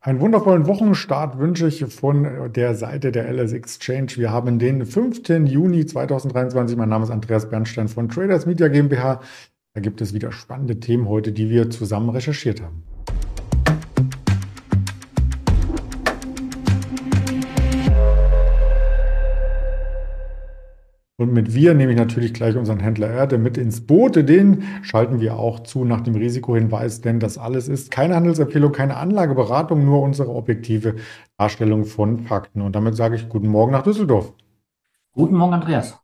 Einen wundervollen Wochenstart wünsche ich von der Seite der LS Exchange. Wir haben den 5. Juni 2023. Mein Name ist Andreas Bernstein von Traders Media GmbH. Da gibt es wieder spannende Themen heute, die wir zusammen recherchiert haben. Und mit wir nehme ich natürlich gleich unseren Händler Erde mit ins Boot. Den schalten wir auch zu nach dem Risikohinweis, denn das alles ist keine Handelsempfehlung, keine Anlageberatung, nur unsere objektive Darstellung von Fakten. Und damit sage ich guten Morgen nach Düsseldorf. Guten Morgen, Andreas.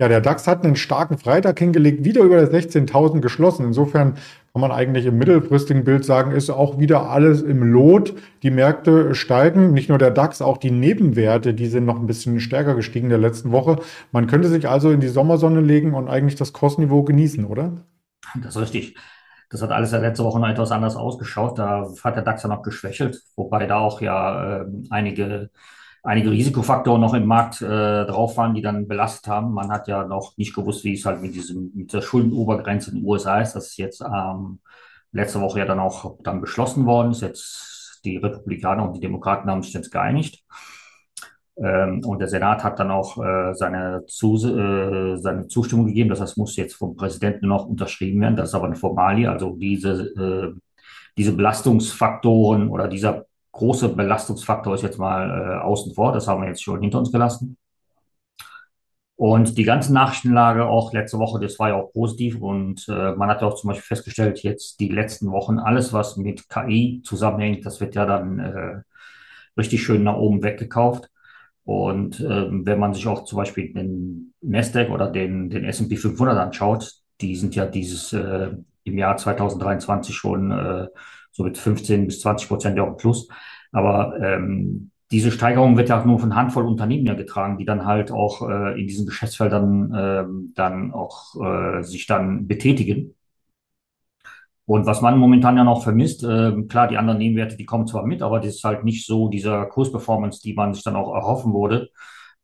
Ja, der DAX hat einen starken Freitag hingelegt, wieder über der 16.000 geschlossen. Insofern kann man eigentlich im mittelfristigen Bild sagen, ist auch wieder alles im Lot. Die Märkte steigen, nicht nur der DAX, auch die Nebenwerte, die sind noch ein bisschen stärker gestiegen in der letzten Woche. Man könnte sich also in die Sommersonne legen und eigentlich das Kostniveau genießen, oder? Das ist richtig. Das hat alles ja letzte Woche noch etwas anders ausgeschaut. Da hat der DAX ja noch geschwächelt, wobei da auch ja äh, einige einige Risikofaktoren noch im Markt äh, drauf waren, die dann belastet haben. Man hat ja noch nicht gewusst, wie es halt mit diesem mit der Schuldenobergrenze in den USA ist. Das ist jetzt ähm, letzte Woche ja dann auch dann beschlossen worden. Ist jetzt die Republikaner und die Demokraten haben sich jetzt geeinigt. Ähm, und der Senat hat dann auch äh, seine, Zus äh, seine Zustimmung gegeben. Das heißt, muss jetzt vom Präsidenten noch unterschrieben werden. Das ist aber eine Formalie. Also diese, äh, diese Belastungsfaktoren oder dieser große Belastungsfaktor ist jetzt mal äh, außen vor. Das haben wir jetzt schon hinter uns gelassen. Und die ganze Nachrichtenlage auch letzte Woche, das war ja auch positiv. Und äh, man hat ja auch zum Beispiel festgestellt, jetzt die letzten Wochen, alles, was mit KI zusammenhängt, das wird ja dann äh, richtig schön nach oben weggekauft. Und ähm, wenn man sich auch zum Beispiel den Nasdaq oder den, den S&P 500 anschaut, die sind ja dieses äh, im Jahr 2023 schon äh, so mit 15 bis 20 Prozent ja auch Plus. Aber ähm, diese Steigerung wird ja auch nur von Handvoll Unternehmen ja getragen, die dann halt auch äh, in diesen Geschäftsfeldern äh, dann auch äh, sich dann betätigen. Und was man momentan ja noch vermisst, äh, klar, die anderen Nebenwerte, die kommen zwar mit, aber das ist halt nicht so dieser Kursperformance, die man sich dann auch erhoffen würde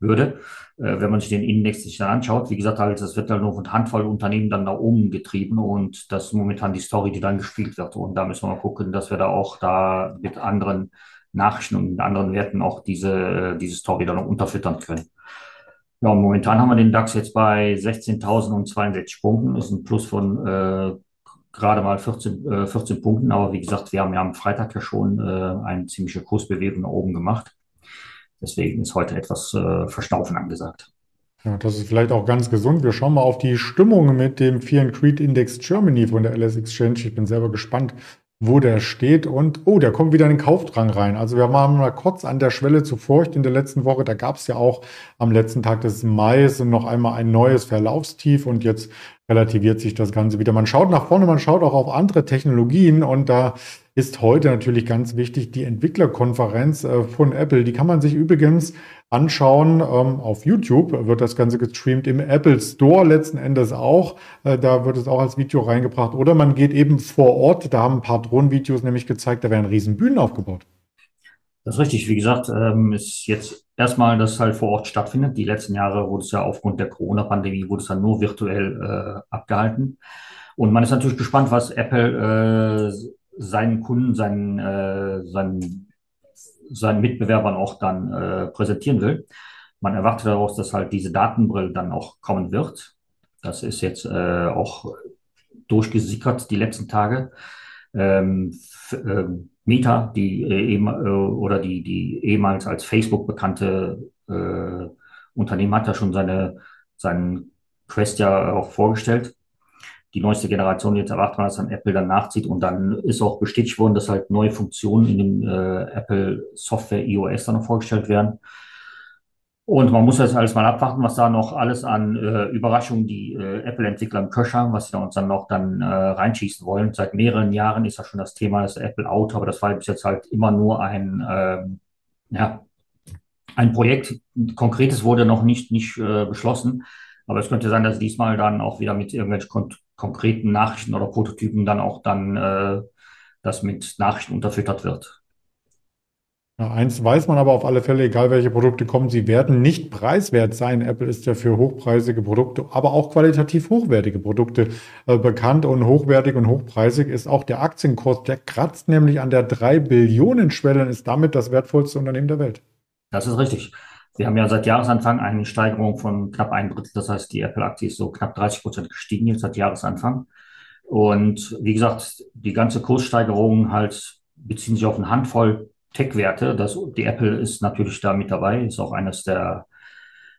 würde, äh, wenn man sich den Index sich dann anschaut. Wie gesagt, halt, das wird dann nur von Handvoll Unternehmen dann nach oben getrieben und das ist momentan die Story, die dann gespielt wird. Und da müssen wir mal gucken, dass wir da auch da mit anderen Nachrichten und anderen Werten auch diese, diese Story dann noch unterfüttern können. Ja, momentan haben wir den DAX jetzt bei 16.062 Punkten. Das ist ein Plus von äh, gerade mal 14, äh, 14 Punkten. Aber wie gesagt, wir haben ja am Freitag ja schon äh, eine ziemliche Kursbewegung nach oben gemacht. Deswegen ist heute etwas äh, Verstaufen angesagt. Ja, das ist vielleicht auch ganz gesund. Wir schauen mal auf die Stimmung mit dem Fear and Creed Index Germany von der LS Exchange. Ich bin selber gespannt, wo der steht. Und oh, der kommt wieder in den Kaufdrang rein. Also wir waren mal kurz an der Schwelle zu Furcht in der letzten Woche. Da gab es ja auch am letzten Tag des Mai noch einmal ein neues Verlaufstief und jetzt relativiert sich das Ganze wieder. Man schaut nach vorne, man schaut auch auf andere Technologien und da ist heute natürlich ganz wichtig die Entwicklerkonferenz äh, von Apple. Die kann man sich übrigens anschauen. Ähm, auf YouTube wird das Ganze gestreamt, im Apple Store letzten Endes auch. Äh, da wird es auch als Video reingebracht. Oder man geht eben vor Ort. Da haben ein paar Drohnenvideos nämlich gezeigt, da werden riesen Bühnen aufgebaut. Das ist richtig. Wie gesagt, ähm, ist jetzt erstmal, dass halt vor Ort stattfindet. Die letzten Jahre wurde es ja aufgrund der Corona-Pandemie, wurde es dann nur virtuell äh, abgehalten. Und man ist natürlich gespannt, was Apple äh, seinen Kunden, seinen, äh, seinen, seinen Mitbewerbern auch dann äh, präsentieren will. Man erwartet daraus, dass halt diese Datenbrille dann auch kommen wird. Das ist jetzt äh, auch durchgesickert die letzten Tage. Ähm, äh, Meta, die äh, äh, oder die, die ehemals als Facebook bekannte äh, Unternehmen hat ja schon seine, seinen Quest ja auch vorgestellt die neueste Generation jetzt erwartet man, dass dann Apple dann nachzieht und dann ist auch bestätigt worden, dass halt neue Funktionen in dem äh, Apple Software iOS dann noch vorgestellt werden. Und man muss jetzt alles mal abwarten, was da noch alles an äh, Überraschungen die äh, Apple-Entwickler im Köcher haben, was sie uns dann noch dann äh, reinschießen wollen. Seit mehreren Jahren ist das schon das Thema des Apple Auto, aber das war bis jetzt halt immer nur ein, ähm, ja, ein Projekt. Konkretes wurde noch nicht, nicht äh, beschlossen. Aber es könnte sein, dass diesmal dann auch wieder mit irgendwelchen konkreten Nachrichten oder Prototypen dann auch dann äh, das mit Nachrichten unterfüttert wird. Ja, eins weiß man aber auf alle Fälle, egal welche Produkte kommen, sie werden nicht preiswert sein. Apple ist ja für hochpreisige Produkte, aber auch qualitativ hochwertige Produkte äh, bekannt und hochwertig und hochpreisig ist auch der Aktienkurs. Der kratzt nämlich an der 3 Billionen Schwelle und ist damit das wertvollste Unternehmen der Welt. Das ist richtig. Wir haben ja seit Jahresanfang eine Steigerung von knapp ein Drittel. Das heißt, die Apple-Aktie ist so knapp 30 Prozent gestiegen jetzt seit Jahresanfang. Und wie gesagt, die ganze Kurssteigerung halt beziehen sich auf eine Handvoll Tech-Werte. Das, die Apple ist natürlich da mit dabei, ist auch eines der,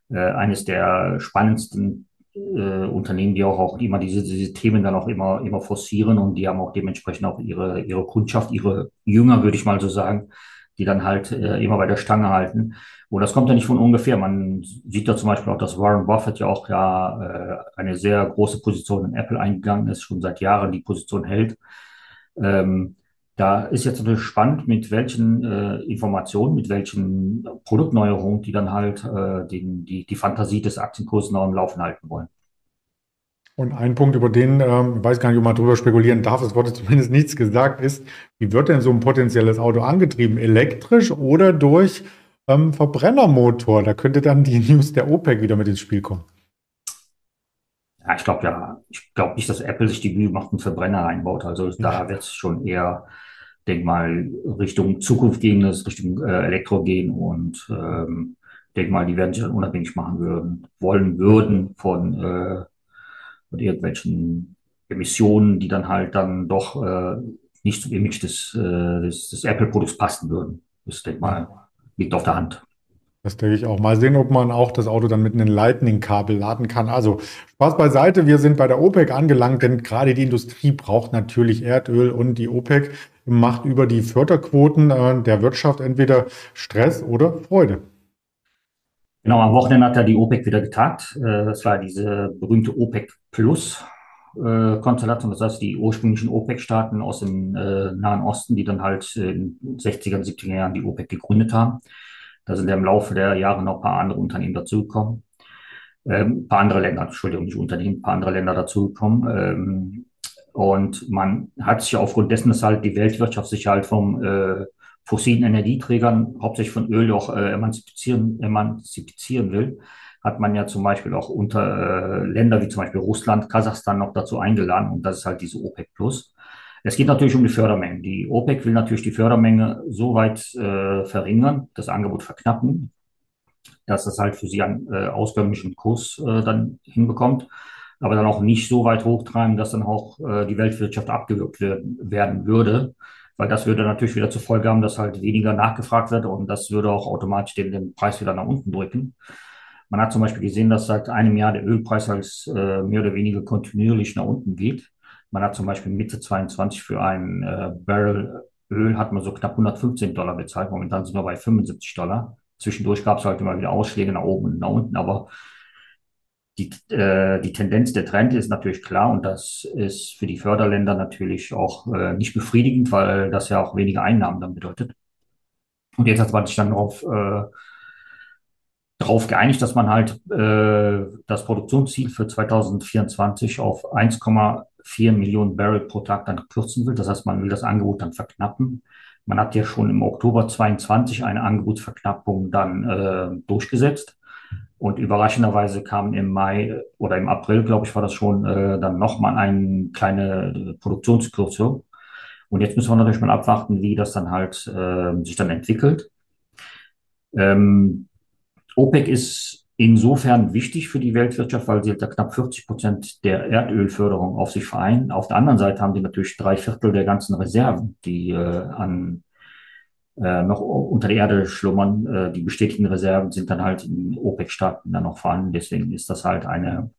äh, eines der spannendsten äh, Unternehmen, die auch, auch immer diese, diese Themen dann auch immer, immer forcieren und die haben auch dementsprechend auch ihre, ihre Kundschaft, ihre Jünger, würde ich mal so sagen, die dann halt äh, immer bei der Stange halten. Und das kommt ja nicht von ungefähr. Man sieht ja zum Beispiel auch, dass Warren Buffett ja auch ja äh, eine sehr große Position in Apple eingegangen ist, schon seit Jahren die Position hält. Ähm, da ist jetzt natürlich spannend, mit welchen äh, Informationen, mit welchen Produktneuerungen, die dann halt äh, den, die, die Fantasie des Aktienkurses noch im Laufen halten wollen. Und ein Punkt, über den, ähm, ich weiß gar nicht, ob man drüber spekulieren darf, es wurde zumindest nichts gesagt, ist, wie wird denn so ein potenzielles Auto angetrieben? Elektrisch oder durch ähm, Verbrennermotor? Da könnte dann die News der OPEC wieder mit ins Spiel kommen. Ja, ich glaube ja, ich glaube nicht, dass Apple sich die Mühe macht und Verbrenner reinbaut. Also da wird es schon eher denk mal, Richtung Zukunft gehen, das Richtung äh, Elektro gehen und ähm, denk mal, die werden sich dann unabhängig machen würden, wollen würden von, äh, von irgendwelchen Emissionen, die dann halt dann doch äh, nicht zum Image des, äh, des, des Apple-Produkts passen würden. Das, denk mal, liegt auf der Hand. Das denke ich auch. Mal sehen, ob man auch das Auto dann mit einem Lightning-Kabel laden kann. Also Spaß beiseite, wir sind bei der OPEC angelangt, denn gerade die Industrie braucht natürlich Erdöl und die OPEC macht über die Förderquoten äh, der Wirtschaft entweder Stress oder Freude. Genau, am Wochenende hat ja die OPEC wieder getagt. Äh, das war diese berühmte OPEC Plus. Äh, Konstellation, das heißt die ursprünglichen OPEC-Staaten aus dem Nahen Osten, die dann halt in den 60er, 70er Jahren die OPEC gegründet haben. Da sind ja im Laufe der Jahre noch ein paar andere Unternehmen dazugekommen. Ähm, ein paar andere Länder, Entschuldigung, nicht Unternehmen, ein paar andere Länder dazugekommen. Ähm, und man hat sich aufgrund dessen, dass halt die Weltwirtschaft sich halt vom äh, fossilen Energieträgern, hauptsächlich von Öl, auch äh, emanzipieren, emanzipieren will, hat man ja zum Beispiel auch unter äh, Länder wie zum Beispiel Russland, Kasachstan noch dazu eingeladen. Und das ist halt diese OPEC Plus. Es geht natürlich um die Fördermengen. Die OPEC will natürlich die Fördermenge so weit äh, verringern, das Angebot verknappen, dass es halt für sie einen äh, auskömmlichen Kurs äh, dann hinbekommt, aber dann auch nicht so weit hochtreiben, dass dann auch äh, die Weltwirtschaft abgewürgt werden, werden würde, weil das würde natürlich wieder zur Folge haben, dass halt weniger nachgefragt wird und das würde auch automatisch den, den Preis wieder nach unten drücken. Man hat zum Beispiel gesehen, dass seit einem Jahr der Ölpreis als äh, mehr oder weniger kontinuierlich nach unten geht. Man hat zum Beispiel Mitte 22 für ein äh, Barrel Öl hat man so knapp 115 Dollar bezahlt. Momentan sind wir bei 75 Dollar. Zwischendurch gab es halt immer wieder Ausschläge nach oben und nach unten, aber die, äh, die Tendenz, der Trend ist natürlich klar und das ist für die Förderländer natürlich auch äh, nicht befriedigend, weil das ja auch weniger Einnahmen dann bedeutet. Und jetzt hat man sich dann darauf äh, darauf geeinigt, dass man halt äh, das Produktionsziel für 2024 auf 1,4 Millionen Barrel pro Tag dann kürzen will. Das heißt, man will das Angebot dann verknappen. Man hat ja schon im Oktober 22 eine Angebotsverknappung dann äh, durchgesetzt. Und überraschenderweise kam im Mai oder im April, glaube ich, war das schon, äh, dann nochmal eine kleine Produktionskürzung. Und jetzt müssen wir natürlich mal abwarten, wie das dann halt äh, sich dann entwickelt. Ähm, OPEC ist insofern wichtig für die Weltwirtschaft, weil sie hat ja knapp 40 Prozent der Erdölförderung auf sich vereinen. Auf der anderen Seite haben die natürlich drei Viertel der ganzen Reserven, die äh, an äh, noch unter der Erde schlummern. Äh, die bestätigten Reserven sind dann halt in OPEC-Staaten dann noch vorhanden. Deswegen ist das halt eine,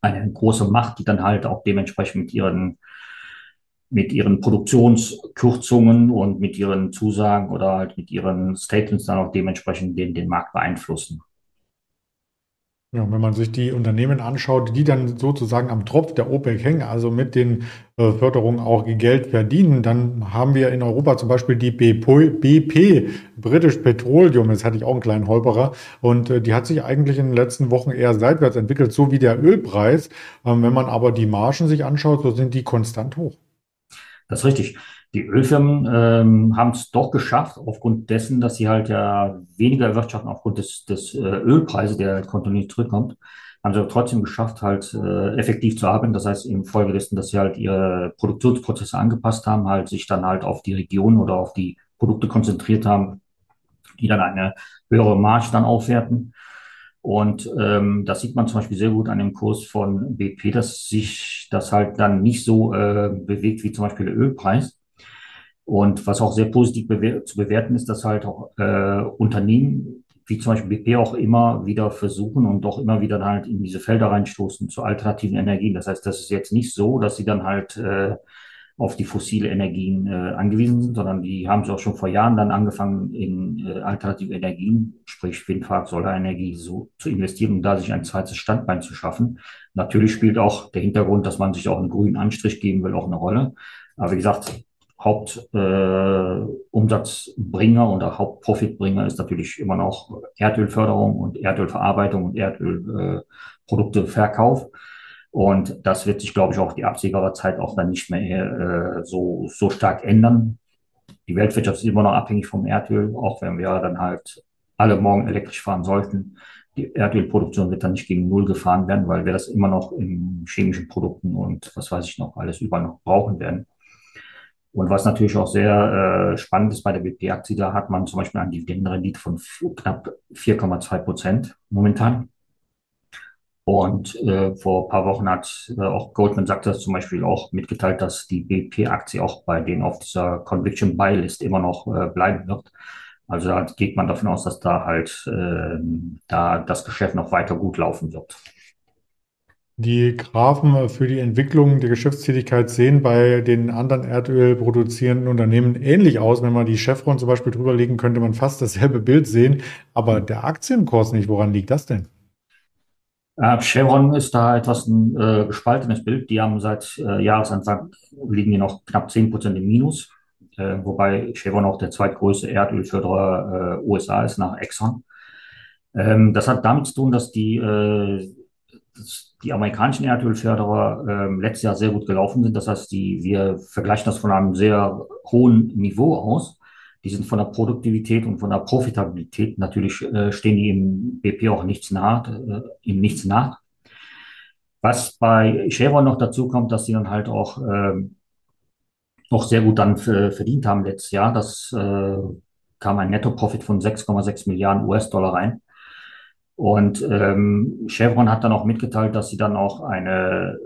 eine große Macht, die dann halt auch dementsprechend mit ihren mit ihren Produktionskürzungen und mit ihren Zusagen oder halt mit ihren Statements dann auch dementsprechend den, den Markt beeinflussen. Ja, wenn man sich die Unternehmen anschaut, die dann sozusagen am Tropf der OPEC hängen, also mit den äh, Förderungen auch Geld verdienen, dann haben wir in Europa zum Beispiel die BP, British Petroleum, das hatte ich auch einen kleinen Holperer, und äh, die hat sich eigentlich in den letzten Wochen eher seitwärts entwickelt, so wie der Ölpreis. Ähm, wenn man aber die Margen sich anschaut, so sind die konstant hoch. Das ist richtig. Die Ölfirmen ähm, haben es doch geschafft, aufgrund dessen, dass sie halt ja weniger erwirtschaften aufgrund des, des äh, Ölpreises, der kontinuierlich zurückkommt, haben sie trotzdem geschafft, halt äh, effektiv zu arbeiten. Das heißt, infolgedessen, dass sie halt ihre Produktionsprozesse angepasst haben, halt sich dann halt auf die Region oder auf die Produkte konzentriert haben, die dann eine höhere Marge dann aufwerten. Und ähm, das sieht man zum Beispiel sehr gut an dem Kurs von BP, dass sich das halt dann nicht so äh, bewegt wie zum Beispiel der Ölpreis. Und was auch sehr positiv bewer zu bewerten ist, dass halt auch äh, Unternehmen wie zum Beispiel BP auch immer wieder versuchen und auch immer wieder halt in diese Felder reinstoßen zu alternativen Energien. Das heißt, das ist jetzt nicht so, dass sie dann halt äh, auf die fossile Energien äh, angewiesen sind, sondern die haben sie auch schon vor Jahren dann angefangen, in äh, alternative Energien, sprich Windpark, Solarenergie, so zu investieren und da sich ein zweites Standbein zu schaffen. Natürlich spielt auch der Hintergrund, dass man sich auch einen grünen Anstrich geben will, auch eine Rolle. Aber wie gesagt, Hauptumsatzbringer äh, oder Hauptprofitbringer ist natürlich immer noch Erdölförderung und Erdölverarbeitung und Erdölprodukteverkauf. Äh, und das wird sich, glaube ich, auch die absehbare Zeit auch dann nicht mehr äh, so, so stark ändern. Die Weltwirtschaft ist immer noch abhängig vom Erdöl, auch wenn wir dann halt alle morgen elektrisch fahren sollten. Die Erdölproduktion wird dann nicht gegen Null gefahren werden, weil wir das immer noch in chemischen Produkten und was weiß ich noch alles überall noch brauchen werden. Und was natürlich auch sehr äh, spannend ist bei der BP-Aktie, da hat man zum Beispiel eine Dividendenrendite von knapp 4,2 Prozent momentan. Und äh, vor ein paar Wochen hat äh, auch Goldman Sachs das zum Beispiel auch mitgeteilt, dass die BP-Aktie auch bei denen auf dieser Conviction Buy List immer noch äh, bleiben wird. Also da geht man davon aus, dass da halt äh, da das Geschäft noch weiter gut laufen wird. Die Graphen für die Entwicklung der Geschäftstätigkeit sehen bei den anderen Erdöl produzierenden Unternehmen ähnlich aus. Wenn man die Chevron zum Beispiel drüberlegen, könnte man fast dasselbe Bild sehen. Aber der Aktienkurs nicht, woran liegt das denn? Äh, Chevron ist da etwas ein äh, gespaltenes Bild. Die haben seit äh, Jahresanfang liegen die noch knapp 10 Prozent im Minus, äh, wobei Chevron auch der zweitgrößte Erdölförderer äh, USA ist nach Exxon. Ähm, das hat damit zu tun, dass die äh, die amerikanischen Erdölförderer äh, letztes Jahr sehr gut gelaufen sind. Das heißt, die, wir vergleichen das von einem sehr hohen Niveau aus. Die sind von der Produktivität und von der Profitabilität natürlich äh, stehen die im BP auch nichts nach, äh, ihm nichts nach. Was bei Chevron noch dazu kommt, dass sie dann halt auch äh, noch sehr gut dann verdient haben letztes Jahr. Das äh, kam ein Netto-Profit von 6,6 Milliarden US-Dollar rein. Und ähm, Chevron hat dann auch mitgeteilt, dass sie dann auch eine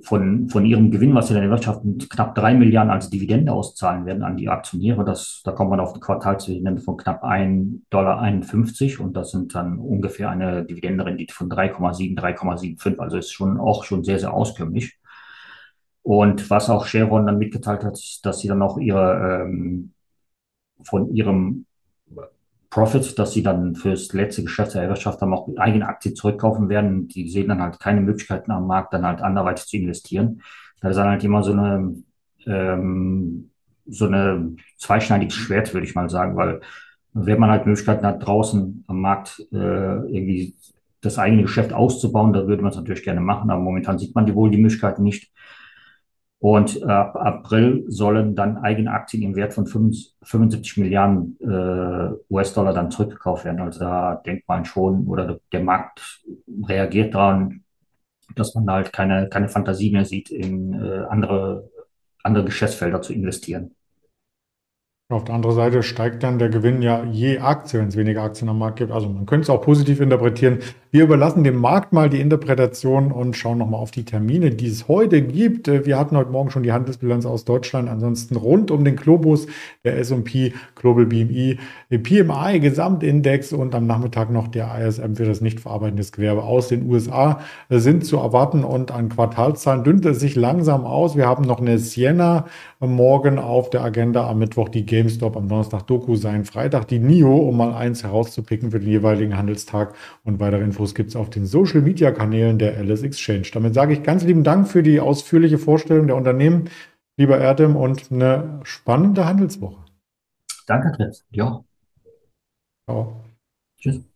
von, von ihrem Gewinn, was sie dann erwirtschaften, knapp drei Milliarden als Dividende auszahlen werden an die Aktionäre. Das, da kommt man auf die Quartalsdividende von knapp 1,51 Dollar und das sind dann ungefähr eine Dividendenrendite von 3,7, 3,75. Also ist schon auch schon sehr, sehr auskömmlich. Und was auch Chevron dann mitgeteilt hat, dass sie dann auch ihre ähm, von ihrem Profit, dass sie dann fürs letzte Geschäftsjahr erwirtschaftet haben, auch eigene Aktien zurückkaufen werden. Die sehen dann halt keine Möglichkeiten am Markt, dann halt anderweitig zu investieren. Da ist dann halt immer so eine, ähm, so eine zweischneidiges Schwert, würde ich mal sagen, weil wenn man halt Möglichkeiten hat, draußen am Markt äh, irgendwie das eigene Geschäft auszubauen, da würde man es natürlich gerne machen, aber momentan sieht man die wohl die Möglichkeiten nicht. Und ab April sollen dann eigene Aktien im Wert von 75 Milliarden äh, US-Dollar dann zurückgekauft werden. Also da denkt man schon, oder der Markt reagiert daran, dass man halt keine, keine Fantasie mehr sieht, in äh, andere, andere Geschäftsfelder zu investieren. Auf der anderen Seite steigt dann der Gewinn ja je Aktie, wenn es weniger Aktien am Markt gibt. Also man könnte es auch positiv interpretieren. Wir überlassen dem Markt mal die Interpretation und schauen nochmal auf die Termine, die es heute gibt. Wir hatten heute Morgen schon die Handelsbilanz aus Deutschland. Ansonsten rund um den Globus, der S&P Global BMI, PMI Gesamtindex und am Nachmittag noch der ISM für das nicht verarbeitendes Gewerbe aus den USA sind zu erwarten und an Quartalszahlen dünnt es sich langsam aus. Wir haben noch eine Siena morgen auf der Agenda, am Mittwoch die GameStop, am Donnerstag Doku sein, Freitag die NIO, um mal eins herauszupicken für den jeweiligen Handelstag und weitere Infos gibt es auf den Social Media Kanälen der Alice Exchange. Damit sage ich ganz lieben Dank für die ausführliche Vorstellung der Unternehmen, lieber Erdem, und eine spannende Handelswoche. Danke, Chris. Ja. Ciao. Tschüss.